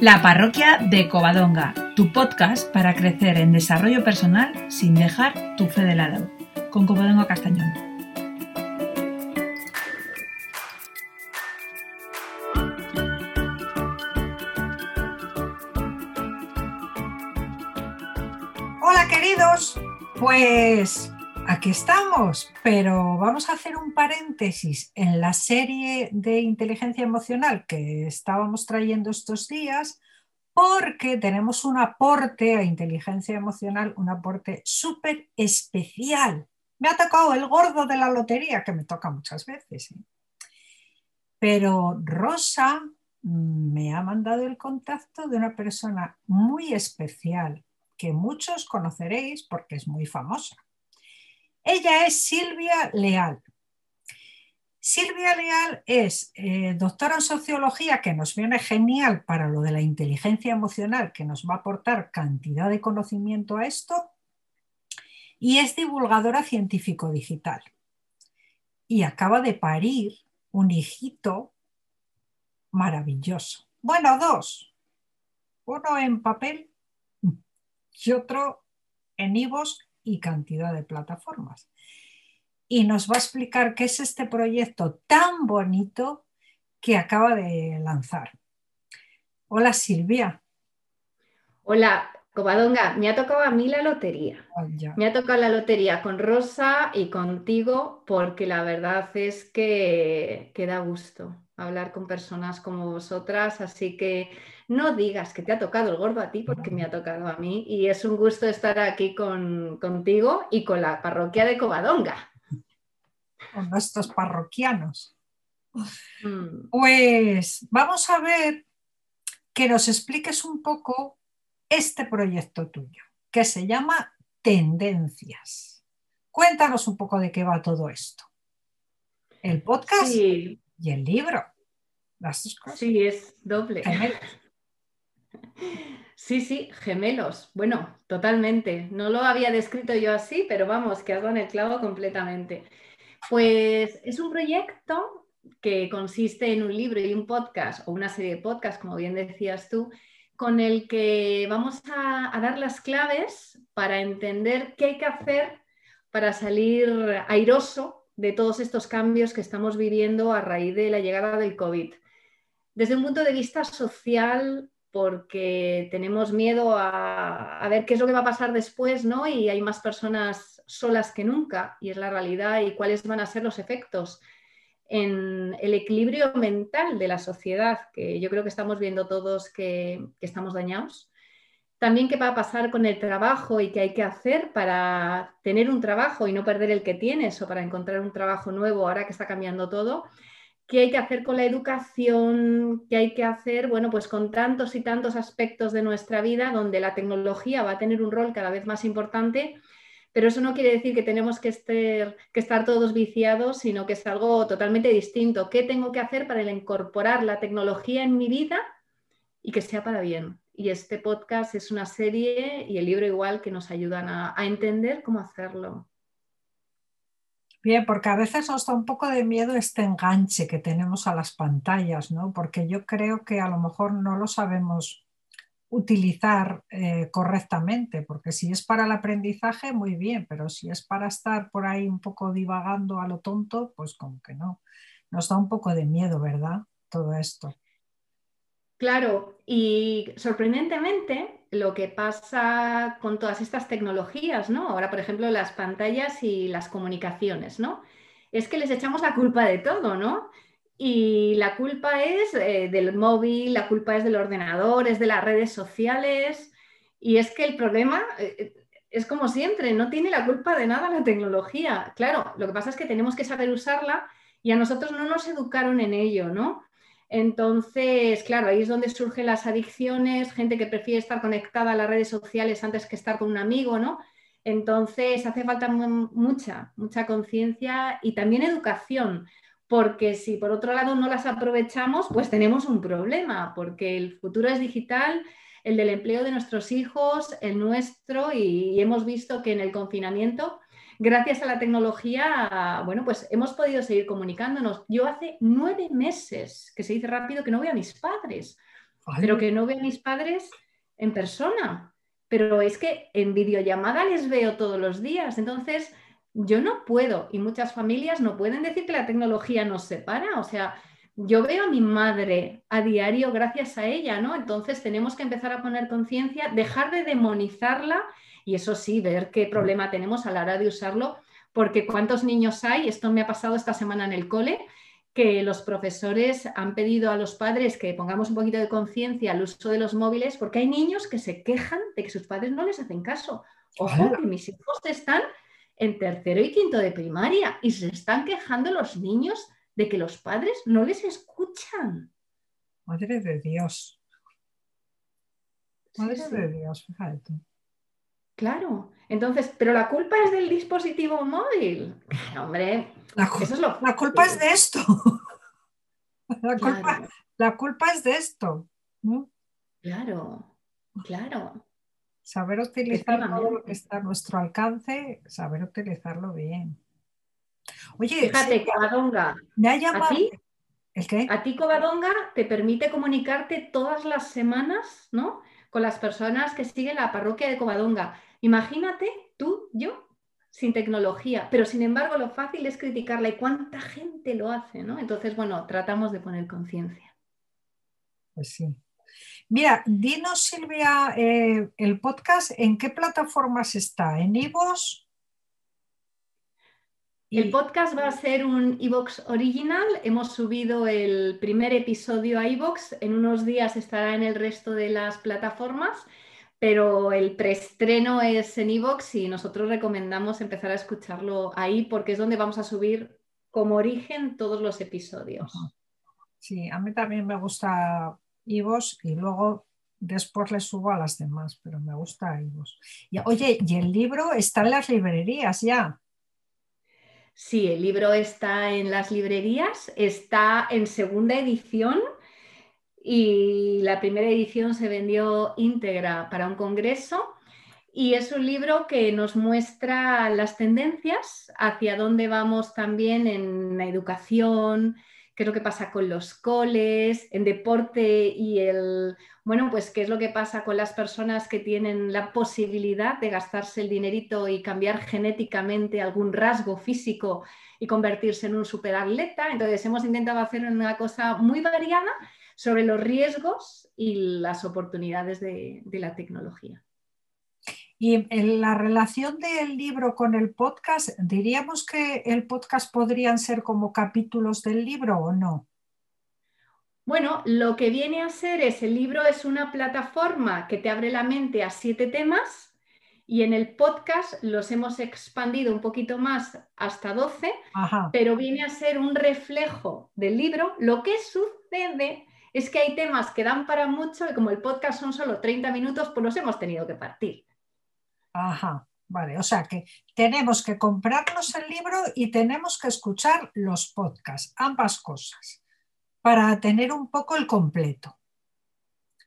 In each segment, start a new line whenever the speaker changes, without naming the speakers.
La parroquia de Covadonga, tu podcast para crecer en desarrollo personal sin dejar tu fe de lado, con Covadonga Castañón.
Hola queridos, pues aquí estamos, pero vamos a hacer un paréntesis en la serie de inteligencia emocional que estábamos trayendo estos días porque tenemos un aporte a inteligencia emocional, un aporte súper especial. Me ha tocado el gordo de la lotería, que me toca muchas veces. ¿eh? Pero Rosa me ha mandado el contacto de una persona muy especial que muchos conoceréis porque es muy famosa. Ella es Silvia Leal. Silvia Leal es eh, doctora en sociología que nos viene genial para lo de la inteligencia emocional, que nos va a aportar cantidad de conocimiento a esto, y es divulgadora científico digital. Y acaba de parir un hijito maravilloso. Bueno, dos. Uno en papel y otro en IVOS y cantidad de plataformas. Y nos va a explicar qué es este proyecto tan bonito que acaba de lanzar. Hola Silvia.
Hola, Covadonga, me ha tocado a mí la lotería.
Oh.
Me ha tocado la lotería con Rosa y contigo porque la verdad es que, que da gusto hablar con personas como vosotras, así que no digas que te ha tocado el gordo a ti porque me ha tocado a mí y es un gusto estar aquí con, contigo y con la parroquia de Covadonga.
Con nuestros parroquianos.
Mm.
Pues vamos a ver que nos expliques un poco este proyecto tuyo, que se llama Tendencias. Cuéntanos un poco de qué va todo esto. El podcast
Sí,
y el libro. Las dos cosas.
sí, es doble.
Gemelos.
Sí, sí, gemelos. Bueno, totalmente. No lo había descrito yo así, pero vamos, que dado en el clavo completamente. Pues es un proyecto que consiste en un libro y un podcast, o una serie de podcasts, como bien decías tú, con el que vamos a, dar las claves para entender qué hay que hacer para salir airoso de todos estos cambios que estamos viviendo a raíz de la llegada del COVID. Desde un punto de vista social, porque tenemos miedo a, a ver qué es lo que va a pasar después, ¿no? Y hay más personas solas que nunca, y es la realidad, y cuáles van a ser los efectos en el equilibrio mental de la sociedad, que yo creo que estamos viendo todos que, que estamos dañados. También qué va a pasar con el trabajo y qué hay que hacer para tener un trabajo y no perder el que tienes o para encontrar un trabajo nuevo ahora que está cambiando todo. Qué hay que hacer con la educación, qué hay que hacer, bueno, pues con tantos y tantos aspectos de nuestra vida donde la tecnología va a tener un rol cada vez más importante, pero eso no quiere decir que tenemos que estar, todos viciados, sino que es algo totalmente distinto. ¿Qué tengo que hacer para incorporar la tecnología en mi vida y que sea para bien? Y este podcast es una serie y el libro igual que nos ayudan a entender cómo hacerlo.
Bien, porque a veces nos da un poco de miedo este enganche que tenemos a las pantallas, ¿no? Porque yo creo que a lo mejor no lo sabemos utilizar eh, correctamente, porque si es para el aprendizaje, muy bien, pero si es para estar por ahí un poco divagando a lo tonto, pues como que no. Nos da un poco de miedo, ¿verdad? Todo esto.
Claro, y sorprendentemente lo que pasa con todas estas tecnologías, ¿no? Ahora, por ejemplo, las pantallas y las comunicaciones, ¿no? Es que les echamos la culpa de todo, ¿no? Y la culpa es eh, del móvil, la culpa es del ordenador, es de las redes sociales. Y es que el problema eh, es como siempre, no tiene la culpa de nada la tecnología. Claro, lo que pasa es que tenemos que saber usarla y a nosotros no nos educaron en ello, ¿no? Entonces, claro, ahí es donde surgen las adicciones, gente que prefiere estar conectada a las redes sociales antes que estar con un amigo, ¿no? Entonces, hace falta mu- mucha, mucha conciencia y también educación, porque si por otro lado no las aprovechamos, pues tenemos un problema, porque el futuro es digital, el del empleo de nuestros hijos, el nuestro, y, y hemos visto que en el confinamiento gracias a la tecnología, bueno, pues hemos podido seguir comunicándonos. Yo hace nueve meses, que se dice rápido, que no veo a mis padres, pero que no veo a mis padres en persona. Pero es que en videollamada les veo todos los días. Entonces, yo no puedo, y muchas familias no pueden decir que la tecnología nos separa. O sea, yo veo a mi madre a diario gracias a ella, ¿no? Entonces tenemos que empezar a poner conciencia, dejar de demonizarla y eso sí, ver qué problema tenemos a la hora de usarlo, porque cuántos niños hay, esto me ha pasado esta semana en el cole, que los profesores han pedido a los padres que pongamos un poquito de conciencia al uso de los móviles, porque hay niños que se quejan de que sus padres no les hacen caso. Ojo, que mis hijos están en tercero y quinto de primaria y se están quejando los niños de que los padres no les escuchan.
Madre de Dios. Madre de Dios, fíjate tú.
Claro, entonces, pero la culpa es del dispositivo móvil. Hombre,
la, eso es lo la culpa es de esto. La, culpa, la culpa, es de esto.
Claro, claro.
Saber utilizar todo lo que está a nuestro alcance, saber utilizarlo bien.
Oye, fíjate, Covadonga.
Me ha llamado. ¿A ti?
¿El qué? A ti, Covadonga, te permite comunicarte todas las semanas, ¿no? Con las personas que siguen la parroquia de Covadonga. Imagínate tú, yo, sin tecnología, pero sin embargo lo fácil es criticarla y cuánta gente lo hace, ¿no? Entonces, bueno, tratamos de poner conciencia.
Pues sí. Mira, dinos Silvia, eh, el podcast, ¿en qué plataformas está? ¿En Ivos?
El podcast va a ser un iVox original. Hemos subido el primer episodio a iVox. En unos días estará en el resto de las plataformas pero el preestreno es en Evox y nosotros recomendamos empezar a escucharlo ahí porque es donde vamos a subir como origen todos los episodios.
Sí, a mí también me gusta Evox y luego después le subo a las demás, pero me gusta Evox. Y, oye, ¿y el libro está en las librerías ya?
Sí, el libro está en las librerías, está en segunda edición y la primera edición se vendió íntegra para un congreso y es un libro que nos muestra las tendencias hacia dónde vamos también en la educación, qué es lo que pasa con los coles, en deporte y el, bueno, pues qué es lo que pasa con las personas que tienen la posibilidad de gastarse el dinerito y cambiar genéticamente algún rasgo físico y convertirse en un superatleta. Entonces hemos intentado hacer una cosa muy variada sobre los riesgos y las oportunidades de, la tecnología.
Y en la relación del libro con el podcast, diríamos que el podcast podrían ser como capítulos del libro o no?
Bueno, lo que viene a ser es el libro es una plataforma que te abre la mente a siete temas y en el podcast los hemos expandido un poquito más hasta 12, pero viene a ser un reflejo del libro, lo que sucede es que hay temas que dan para mucho y como el podcast son solo 30 minutos, pues los hemos tenido que partir.
Ajá, vale. O sea que tenemos que comprarnos el libro y tenemos que escuchar los podcasts, ambas cosas, para tener un poco el completo.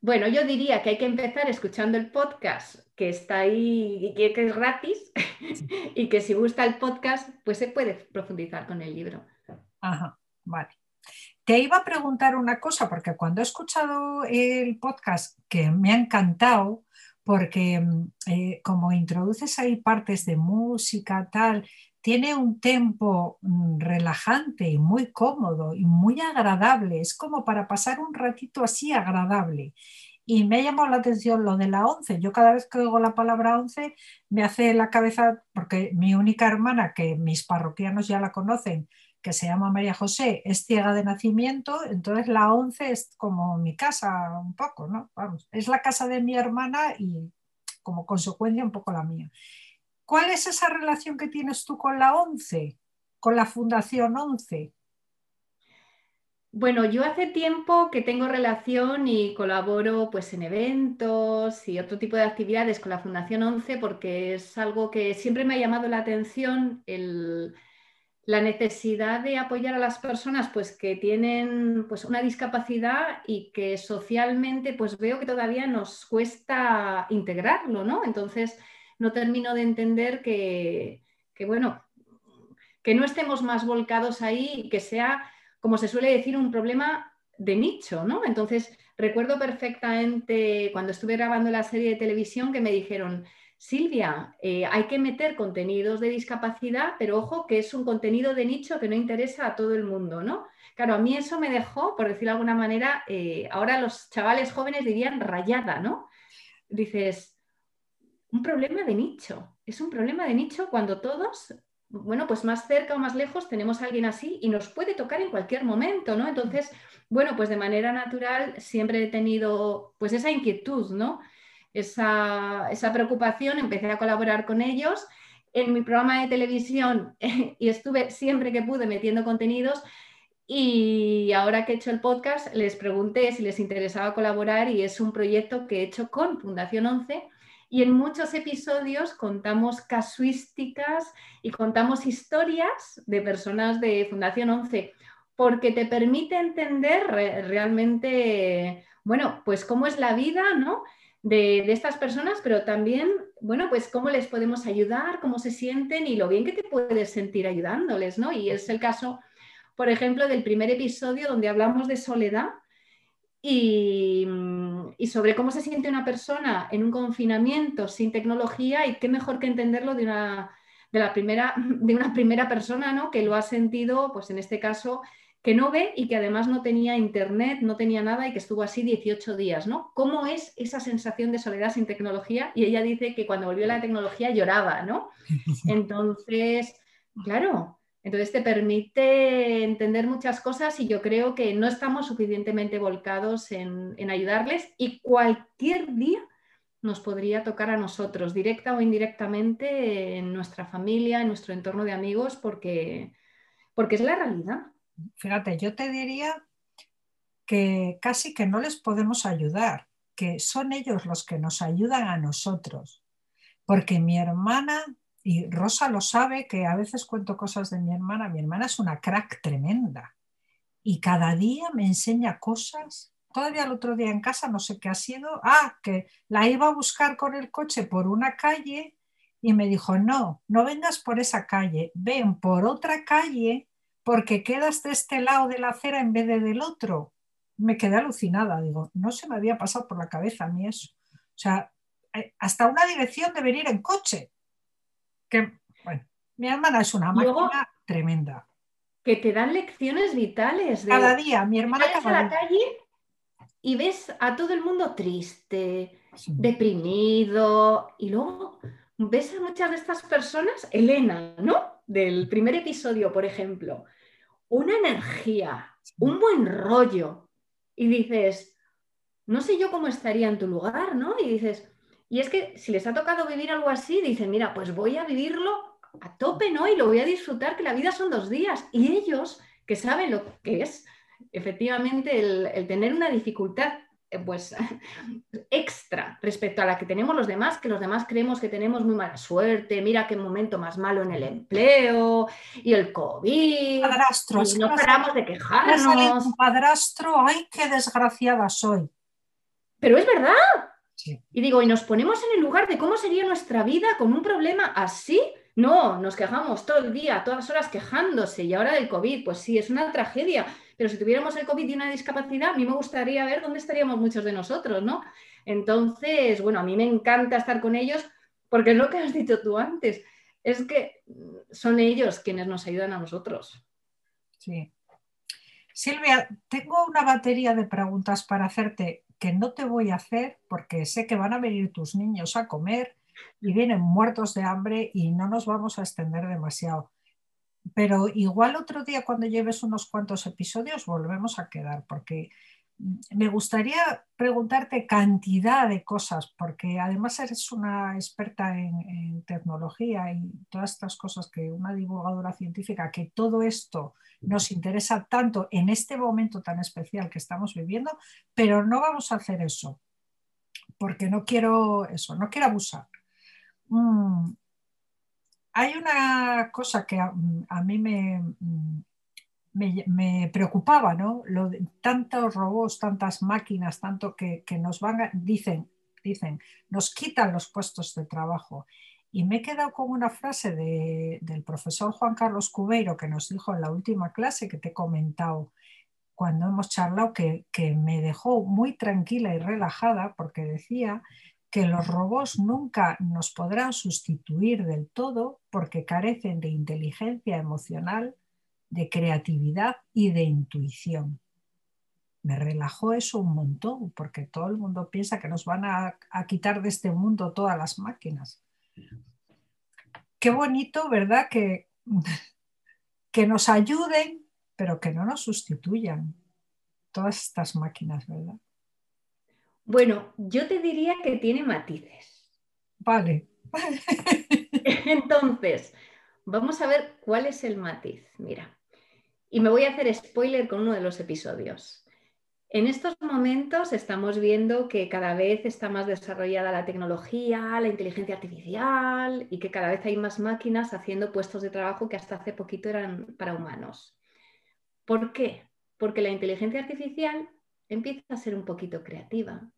Bueno, yo diría que hay que empezar escuchando el podcast que está ahí y que es gratis y que si gusta el podcast, pues se puede profundizar con el libro.
Ajá, vale. Te iba a preguntar una cosa, porque cuando he escuchado el podcast, que me ha encantado, porque mm, eh, como introduces ahí partes de música, tal, tiene un tempo mm, relajante y muy cómodo y muy agradable. Es como para pasar un ratito así agradable. Y me ha llamado la atención lo de la once. Yo cada vez que oigo la palabra once me hace la cabeza, porque mi única hermana, que mis parroquianos ya la conocen, que se llama María José, es ciega de nacimiento, entonces la 11 es como mi casa un poco, ¿no? Vamos, es la casa de mi hermana y como consecuencia un poco la mía. ¿Cuál es esa relación que tienes tú con la 11, con la Fundación 11?
Bueno, yo hace tiempo que tengo relación y colaboro pues en eventos y otro tipo de actividades con la Fundación 11 porque es algo que siempre me ha llamado la atención el la necesidad de apoyar a las personas pues, que tienen pues, una discapacidad y que socialmente pues, veo que todavía nos cuesta integrarlo, ¿no? Entonces, no termino de entender que, bueno, que no estemos más volcados ahí y que sea, como se suele decir, un problema de nicho, ¿no? Entonces, recuerdo perfectamente cuando estuve grabando la serie de televisión que me dijeron, Silvia, eh, hay que meter contenidos de discapacidad, pero ojo que es un contenido de nicho que no interesa a todo el mundo, ¿no? Claro, a mí eso me dejó, por decirlo de alguna manera, eh, ahora los chavales jóvenes dirían rayada, ¿no? Dices, un problema de nicho, es un problema de nicho cuando todos, bueno, pues más cerca o más lejos tenemos a alguien así y nos puede tocar en cualquier momento, ¿no? Entonces, bueno, pues de manera natural siempre he tenido pues esa inquietud, ¿no? Esa, esa preocupación, empecé a colaborar con ellos en mi programa de televisión y estuve siempre que pude metiendo contenidos y ahora que he hecho el podcast, les pregunté si les interesaba colaborar y es un proyecto que he hecho con Fundación 11 y en muchos episodios contamos casuísticas y contamos historias de personas de Fundación 11 porque te permite entender realmente, bueno, pues cómo es la vida, ¿no? De, de, estas personas, pero también, bueno, pues cómo les podemos ayudar, cómo se sienten y lo bien que te puedes sentir ayudándoles, ¿no? Y es el caso por ejemplo, del primer episodio donde hablamos de soledad y, sobre cómo se siente una persona en un confinamiento sin tecnología y qué mejor que entenderlo de una, de la primera, de una primera persona ¿no? que lo ha sentido, pues en este caso, que no ve y que además no tenía internet, no tenía nada y que estuvo así 18 días, ¿no? ¿Cómo es esa sensación de soledad sin tecnología? Y ella dice que cuando volvió la tecnología lloraba, ¿no? Entonces, claro, entonces te permite entender muchas cosas y yo creo que no estamos suficientemente volcados en, ayudarles y cualquier día nos podría tocar a nosotros, directa o indirectamente, en nuestra familia, en nuestro entorno de amigos, porque, porque es la realidad.
Fíjate, yo te diría que casi que no les podemos ayudar, que son ellos los que nos ayudan a nosotros. Porque mi hermana y Rosa lo sabe, que a veces cuento cosas de mi hermana. Mi hermana es una crack tremenda y cada día me enseña cosas. Todavía el otro día en casa, no sé qué ha sido, ah, que la iba a buscar con el coche por una calle y me dijo, no, no vengas por esa calle, ven por otra calle porque quedas de este lado de la acera en vez de del otro. Me quedé alucinada, digo, no se me había pasado por la cabeza a mí eso. O sea, eh, hasta una dirección de venir en coche bueno, mi hermana es una máquina tremenda.
Que te dan lecciones vitales.
De, cada día, mi hermana
cada a la calle y ves a todo el mundo triste, deprimido, y luego ves a muchas de estas personas, Elena, ¿no? Del primer episodio, por ejemplo, una energía, un buen rollo, y dices, no sé yo cómo estaría en tu lugar, ¿no? Y dices, y es que si les ha tocado vivir algo así, dicen, mira, pues voy a vivirlo a tope, ¿no? Y lo voy a disfrutar, que la vida son dos días. Y ellos, que saben lo que es efectivamente el, tener una dificultad pues extra respecto a la que tenemos los demás, que los demás creemos que tenemos muy mala suerte, mira qué momento más malo en el empleo y el COVID.
Padrastro,
y no paramos de quejarnos.
Padrastro, ay, qué desgraciada soy.
Pero es verdad, y digo, y nos ponemos en el lugar de cómo sería nuestra vida con un problema así. No, nos quejamos todo el día, todas horas quejándose. Y ahora del COVID, pues sí, es una tragedia. Pero si tuviéramos el COVID y una discapacidad, a mí me gustaría ver dónde estaríamos muchos de nosotros, ¿no? Entonces, bueno, a mí me encanta estar con ellos porque es lo que has dicho tú antes. Es que son ellos quienes nos ayudan a nosotros.
Sí. Silvia, tengo una batería de preguntas para hacerte que no te voy a hacer porque sé que van a venir tus niños a comer y vienen muertos de hambre y no nos vamos a extender demasiado. Pero igual otro día cuando lleves unos cuantos episodios volvemos a quedar porque me gustaría preguntarte cantidad de cosas, porque además eres una experta en, tecnología y todas estas cosas que una divulgadora científica, que todo esto nos interesa tanto en este momento tan especial que estamos viviendo, pero no vamos a hacer eso, porque no quiero eso, no quiero abusar. Mm, hay una cosa que a mí me, mm, me, preocupaba, ¿no? Tantos robots, tantas máquinas, tanto que, nos van, a, dicen, dicen, nos quitan los puestos de trabajo. Y me he quedado con una frase del profesor Juan Carlos Cubeiro que nos dijo en la última clase que te he comentado, cuando hemos charlado que me dejó muy tranquila y relajada porque decía que los robots nunca nos podrán sustituir del todo porque carecen de inteligencia emocional, de creatividad y de intuición. Me relajó eso un montón porque todo el mundo piensa que nos van a, quitar de este mundo todas las máquinas. Qué bonito, ¿verdad? Que, que nos ayuden, pero que no nos sustituyan todas estas máquinas, ¿verdad?
Bueno, yo te diría que tiene matices.
Vale.
Entonces, vamos a ver cuál es el matiz. Mira, y me voy a hacer spoiler con uno de los episodios. En estos momentos estamos viendo que cada vez está más desarrollada la tecnología, la inteligencia artificial y que cada vez hay más máquinas haciendo puestos de trabajo que hasta hace poquito eran para humanos. ¿Por qué? Porque la inteligencia artificial empieza a ser un poquito creativa,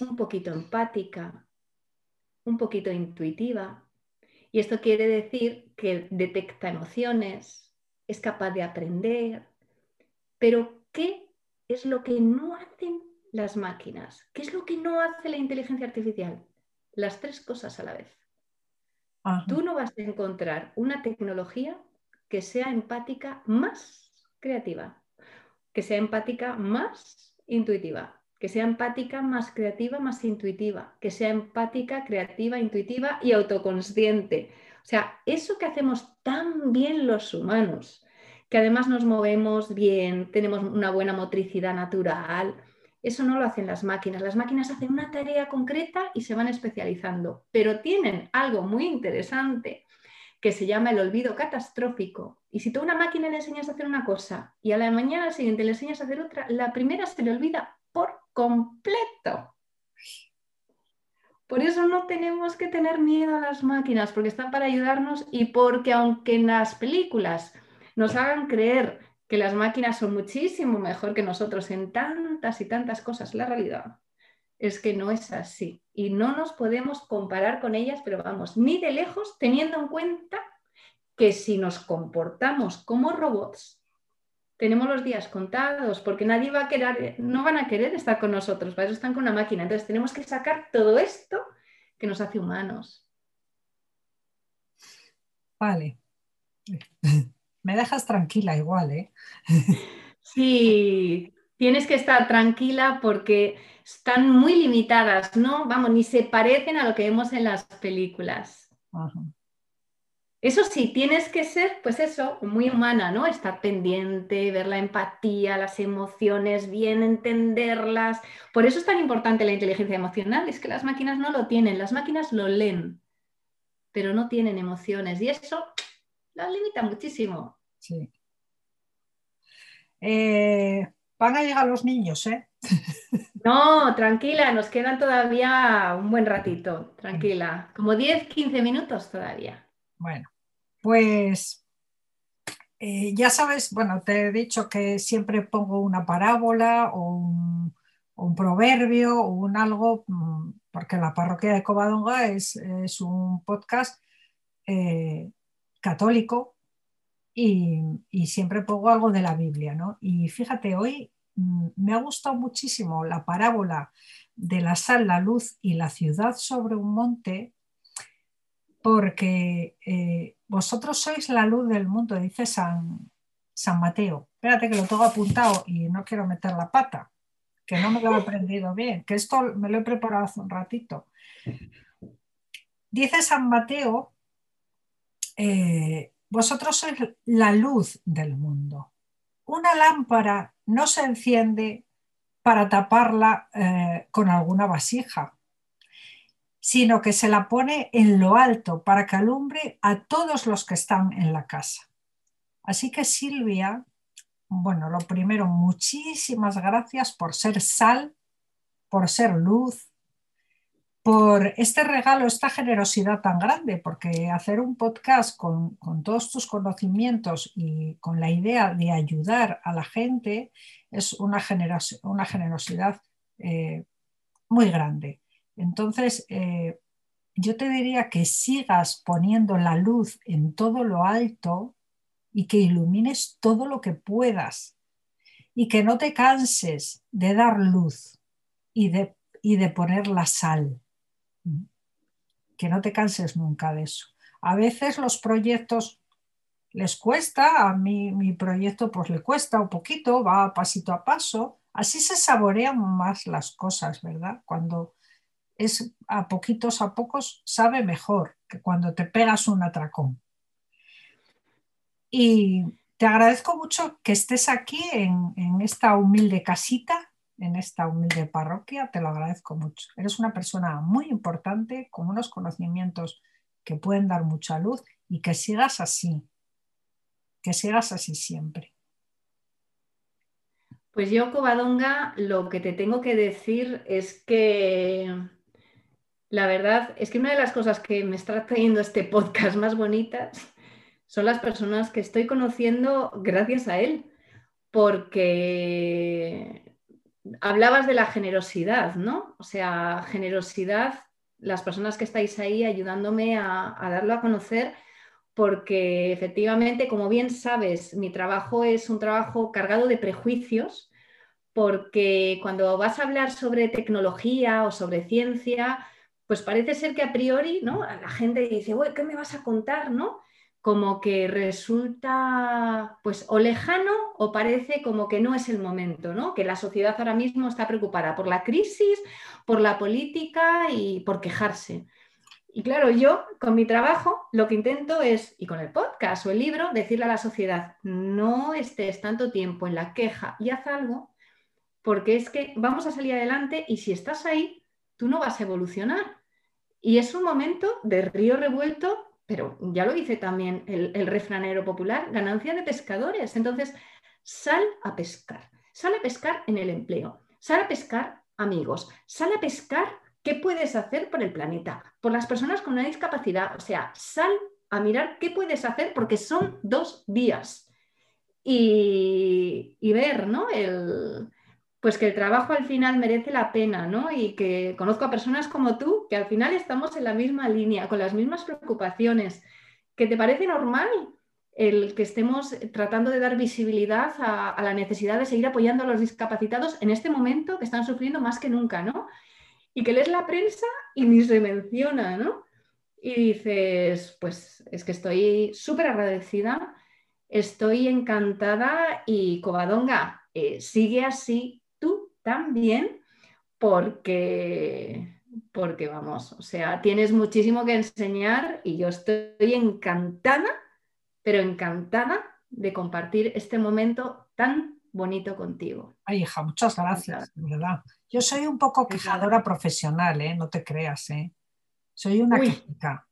un poquito empática, un poquito intuitiva. Y esto quiere decir que detecta emociones, es capaz de aprender. Pero, ¿qué es lo que no hacen las máquinas? ¿Qué es lo que no hace la inteligencia artificial? Las tres cosas a la vez. Tú no vas a encontrar una tecnología que sea empática más creativa, que sea empática más intuitiva, que sea empática, más creativa, más intuitiva, que sea empática, creativa, intuitiva y autoconsciente. O sea, eso que hacemos tan bien los humanos, que además nos movemos bien, tenemos una buena motricidad natural, eso no lo hacen las máquinas. Las máquinas hacen una tarea concreta y se van especializando, pero tienen algo muy interesante que se llama el olvido catastrófico. Y si tú a una máquina le enseñas a hacer una cosa y a la mañana siguiente le enseñas a hacer otra, la primera se le olvida por completo. Por eso no tenemos que tener miedo a las máquinas, porque están para ayudarnos y porque aunque en las películas nos hagan creer que las máquinas son muchísimo mejor que nosotros en tantas y tantas cosas, la realidad es que no es así. Y no nos podemos comparar con ellas, pero vamos, ni de lejos, teniendo en cuenta que si nos comportamos como robots, tenemos los días contados, porque nadie va a querer, no van a querer estar con nosotros, para eso están con una máquina. Entonces tenemos que sacar todo esto que nos hace humanos.
Vale. Me dejas tranquila igual, ¿eh?
Sí, tienes que estar tranquila porque están muy limitadas, ¿no? Vamos, ni se parecen a lo que vemos en las películas. Ajá. Eso sí, tienes que ser, pues eso, muy humana, ¿no? Estar pendiente, ver la empatía, las emociones, bien entenderlas. Por eso es tan importante la inteligencia emocional, es que las máquinas no lo tienen, las máquinas lo leen, pero no tienen emociones y eso las limita muchísimo.
Sí. Eh, van a llegar los niños, ¿eh?
No, tranquila, nos quedan todavía un buen ratito, tranquila, como 10, 15 minutos todavía.
Bueno, pues eh, ya sabes, bueno, te he dicho que siempre pongo una parábola o un, proverbio o un algo, mm, porque la parroquia de Covadonga es, un podcast eh, católico y, siempre pongo algo de la Biblia, ¿no? Y fíjate, hoy mm, me ha gustado muchísimo la parábola de la sal, la luz y la ciudad sobre un monte porque eh, vosotros sois la luz del mundo, dice San, San Mateo. Espérate que lo tengo apuntado y no quiero meter la pata, que no me lo he aprendido bien, que esto me lo he preparado hace un ratito. Dice San Mateo, eh, vosotros sois la luz del mundo. Una lámpara no se enciende para taparla eh, con alguna vasija sino que se la pone en lo alto para que alumbre a todos los que están en la casa. Así que Silvia, bueno, lo primero, muchísimas gracias por ser sal, por ser luz, por este regalo, esta generosidad tan grande, porque hacer un podcast con, todos tus conocimientos y con la idea de ayudar a la gente es una, generosidad eh, muy grande. Entonces, eh, yo te diría que sigas poniendo la luz en todo lo alto y que ilumines todo lo que puedas. y que no te canses de dar luz y de, y de poner la sal. Que no te canses nunca de eso. A veces los proyectos les cuesta, a mí mi proyecto pues le cuesta un poquito, va pasito a paso, así se saborean más las cosas, ¿verdad? Cuando es a poquitos a pocos sabe mejor que cuando te pegas un atracón. Y te agradezco mucho que estés aquí en, en esta humilde casita, en esta humilde parroquia, te lo agradezco mucho. Eres una persona muy importante, con unos conocimientos que pueden dar mucha luz y que sigas así, que sigas así siempre.
Pues yo, Covadonga, lo que te tengo que decir es que la verdad es que una de las cosas que me está trayendo este podcast más bonitas son las personas que estoy conociendo gracias a él, porque hablabas de la generosidad, ¿no? O sea, generosidad, las personas que estáis ahí ayudándome a, darlo a conocer porque efectivamente, como bien sabes, mi trabajo es un trabajo cargado de prejuicios, porque cuando vas a hablar sobre tecnología o sobre ciencia, pues parece ser que a priori, ¿no? La gente dice, ¿qué me vas a contar, no? Como que resulta, pues, o lejano o parece como que no es el momento, ¿no? Que la sociedad ahora mismo está preocupada por la crisis, por la política y por quejarse. Y claro, yo con mi trabajo lo que intento es, y con el podcast o el libro, decirle a la sociedad, no estés tanto tiempo en la queja y haz algo, porque es que vamos a salir adelante y si estás ahí, tú no vas a evolucionar. Y es un momento de río revuelto, pero ya lo dice también el, refranero popular, ganancia de pescadores. Entonces, sal a pescar, sal a pescar en el empleo, sal a pescar amigos, sal a pescar ¿Qué puedes hacer por el planeta? Por las personas con una discapacidad. O sea, sal a mirar qué puedes hacer porque son dos días. Y, ver, ¿no? El, pues que el trabajo al final merece la pena, ¿no? Y que conozco a personas como tú, que al final estamos en la misma línea, con las mismas preocupaciones, que te parece normal el que estemos tratando de dar visibilidad a, la necesidad de seguir apoyando a los discapacitados en este momento que están sufriendo más que nunca, ¿no? y que lees la prensa y ni se menciona, ¿no? Y dices, pues es que estoy súper agradecida, estoy encantada y Covadonga, eh, sigue así también, porque, porque vamos, o sea, tienes muchísimo que enseñar y yo estoy encantada, pero encantada de compartir este momento tan bonito contigo.
Ay, hija, muchas gracias, de verdad. Yo soy un poco quejadora profesional, ¿eh? no te creas. ¿eh? Soy una quejica.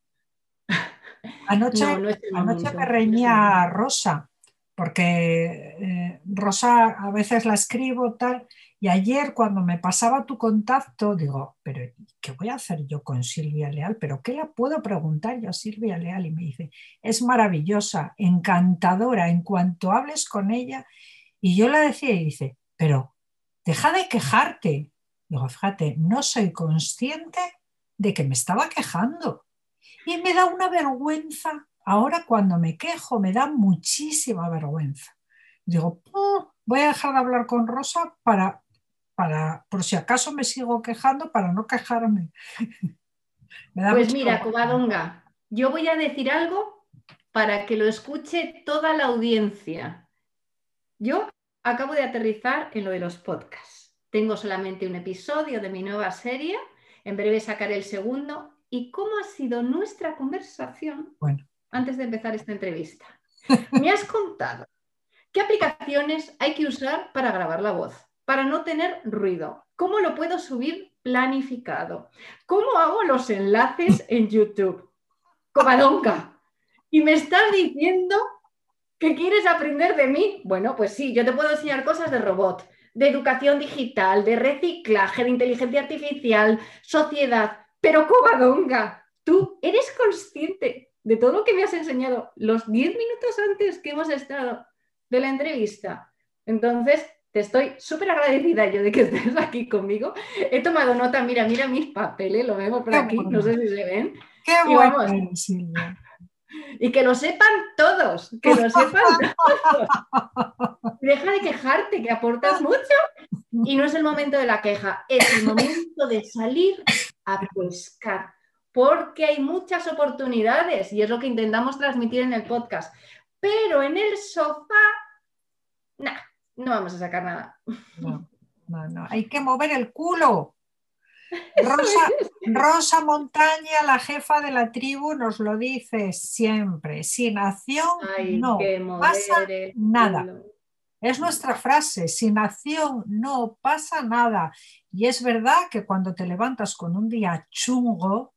Anoche, anoche me reñía Rosa, porque eh, Rosa a veces la escribo tal, y ayer cuando me pasaba tu contacto, digo, pero ¿qué voy a hacer yo con Silvia Leal? ¿Pero qué le puedo preguntar yo a Silvia Leal? Y me dice, es maravillosa, encantadora, en cuanto hables con ella. Y yo le decía y dice, pero deja de quejarte. Digo, fíjate, no soy consciente de que me estaba quejando. Y me da una vergüenza. Ahora cuando me quejo me da muchísima vergüenza. Digo, voy a dejar de hablar con Rosa para, para, por si acaso me sigo quejando, para no quejarme.
pues mira, Covadonga, yo voy a decir algo para que lo escuche toda la audiencia. Yo acabo de aterrizar en lo de los podcasts. Tengo solamente un episodio de mi nueva serie, en breve sacaré el segundo. ¿Y cómo ha sido nuestra conversación antes de empezar esta entrevista? Me has contado qué aplicaciones hay que usar para grabar la voz, para no tener ruido. ¿Cómo lo puedo subir planificado? ¿Cómo hago los enlaces en YouTube? Comadonca. Y me estás diciendo ¿Qué quieres aprender de mí? Bueno, pues sí, yo te puedo enseñar cosas de robot, de educación digital, de reciclaje, de inteligencia artificial, sociedad, pero Covadonga, tú eres consciente de todo lo que me has enseñado los 10 minutos antes que hemos estado de la entrevista. Entonces, te estoy súper agradecida yo de que estés aquí conmigo. He tomado nota, mira, mira mis papeles, lo vemos por aquí, no sé si se ven.
Qué bueno, Silvia.
Y que lo sepan todos, que lo sepan todos. deja de quejarte, que aportas mucho. Y no es el momento de la queja, es el momento de salir a pescar, porque hay muchas oportunidades y es lo que intentamos transmitir en el podcast. Pero en el sofá, nada, no vamos a sacar nada.
No, no, no, hay que mover el culo. Rosa, Rosa, Montaña, la jefa de la tribu, nos lo dice siempre. Sin acción no pasa nada. Es nuestra frase, sin acción no pasa nada. Y es verdad que cuando te levantas con un día chungo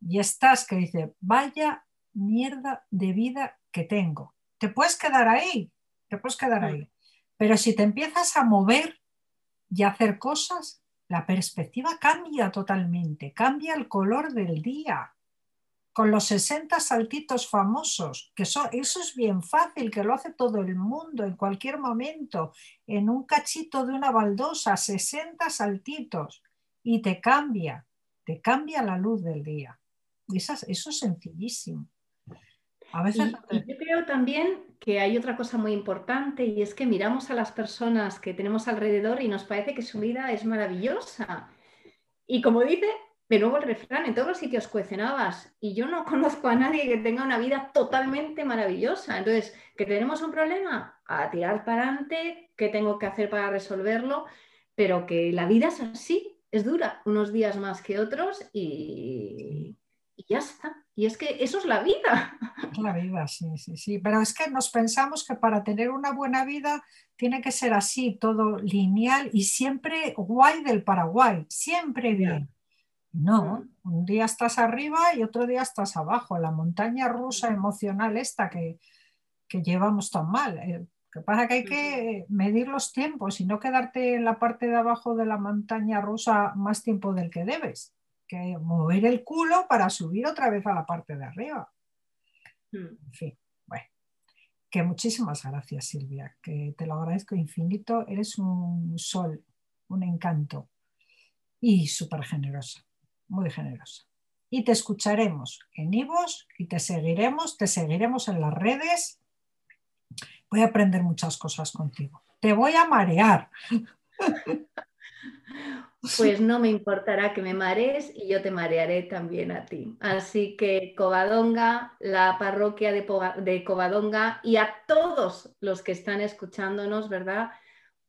y estás que dice, vaya mierda de vida que tengo, te puedes quedar ahí, te puedes quedar ahí. Pero si te empiezas a mover y a hacer cosas, la perspectiva cambia totalmente, cambia el color del día con los 60 saltitos famosos, que eso es bien fácil, que lo hace todo el mundo en cualquier momento, en un cachito de una baldosa, 60 saltitos, y te cambia, te cambia la luz del día. eso, eso es sencillísimo.
A veces... yo creo también que hay otra cosa muy importante y es que miramos a las personas que tenemos alrededor y nos parece que su vida es maravillosa. Y como dice, de nuevo el refrán, en todos los sitios cuecen y yo no conozco a nadie que tenga una vida totalmente maravillosa. Entonces, ¿que tenemos un problema? A tirar para adelante, ¿qué tengo que hacer para resolverlo? Pero que la vida es así, es dura, unos días más que otros y, y ya está. Y es que eso es la vida.
La vida, sí, sí, sí. Pero es que nos pensamos que para tener una buena vida tiene que ser así, todo lineal y siempre guay del Paraguay, siempre bien. No, un día estás arriba y otro día estás abajo, la montaña rusa emocional esta que, llevamos tan mal. Lo eh, que pasa que hay que medir los tiempos y no quedarte en la parte de abajo de la montaña rusa más tiempo del que debes, que mover el culo para subir otra vez a la parte de arriba. En fin, bueno, que muchísimas gracias Silvia, que te lo agradezco infinito, eres un sol, un encanto y súper generosa muy generosa. Y te escucharemos en Ivos y te seguiremos, te seguiremos en las redes. Voy a aprender muchas cosas contigo. Te voy a marear.
Pues no me importará que me marees y yo te marearé también a ti. Así que Covadonga, la parroquia de, Covadonga y a todos los que están escuchándonos, ¿verdad?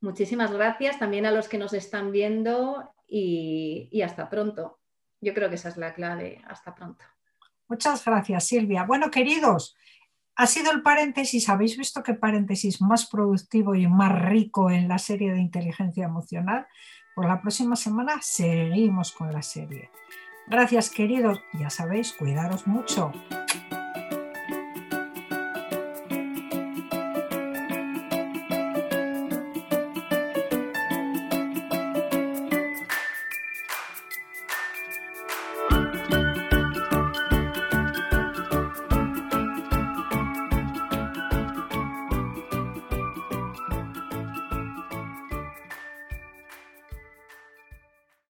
Muchísimas gracias también a los que nos están viendo y hasta pronto. Yo creo que esa es la clave. Hasta pronto.
Muchas gracias, Silvia. Bueno, queridos, ha sido el paréntesis. ¿Habéis visto qué paréntesis más productivo y más rico en la serie de inteligencia emocional? Por la próxima semana seguimos con la serie. Gracias, queridos. Ya sabéis, cuidaros mucho.